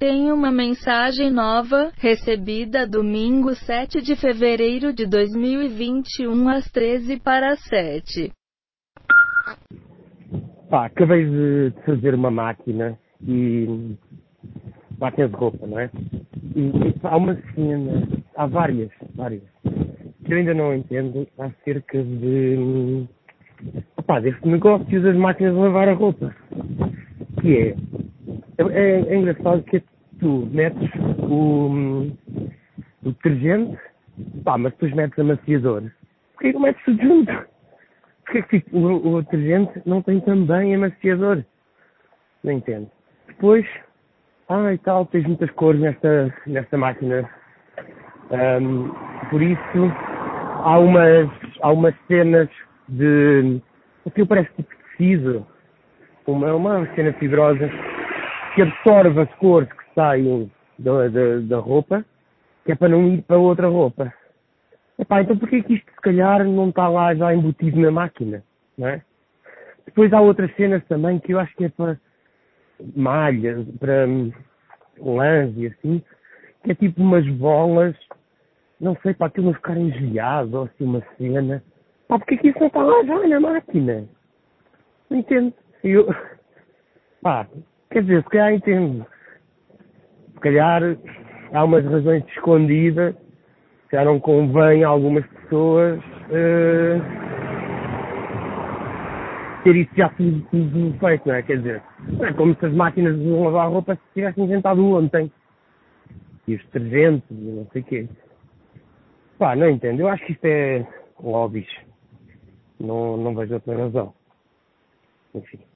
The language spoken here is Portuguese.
Tem uma mensagem nova, recebida domingo 7 de fevereiro de 2021 às 13 para 7. Pá, acabei de fazer uma máquina e. máquina de roupa, não é? E, há uma cena, há várias, várias, que eu ainda não entendo acerca de. Opá, deste negócio das máquinas de lavar a roupa. Que é. É, é engraçado que tu metes o, o detergente, pá, mas depois metes amaciador. Porquê que metes tudo junto? Porquê que tipo, o, o detergente não tem também amaciador? Não entendo. Depois, ah e tal, tens muitas cores nesta, nesta máquina. Um, por isso, há umas, há umas cenas de. Aquilo parece tipo tecido. Uma, uma cena fibrosa que absorve as cores que saem da, da, da roupa, que é para não ir para outra roupa. Epá, então porquê que isto se calhar não está lá já embutido na máquina, não é? Depois há outras cenas também que eu acho que é para malhas, para hum, lãs e assim, que é tipo umas bolas, não sei, para aquilo não ficar engelhado ou assim uma cena. Pá, porque que isso não está lá já na máquina? Não entendo. Eu, pá, quer dizer, se calhar entendo. Se calhar há umas razões escondidas, calhar não convém a algumas pessoas uh, ter isso já tudo, tudo, feito, não é? Quer dizer, é como se as máquinas de lavar roupa se tivessem inventado ontem. E os detergentes e não sei o quê. Pá, não entendo. Eu acho que isto é lobbies. Não, não vejo outra razão. Enfim.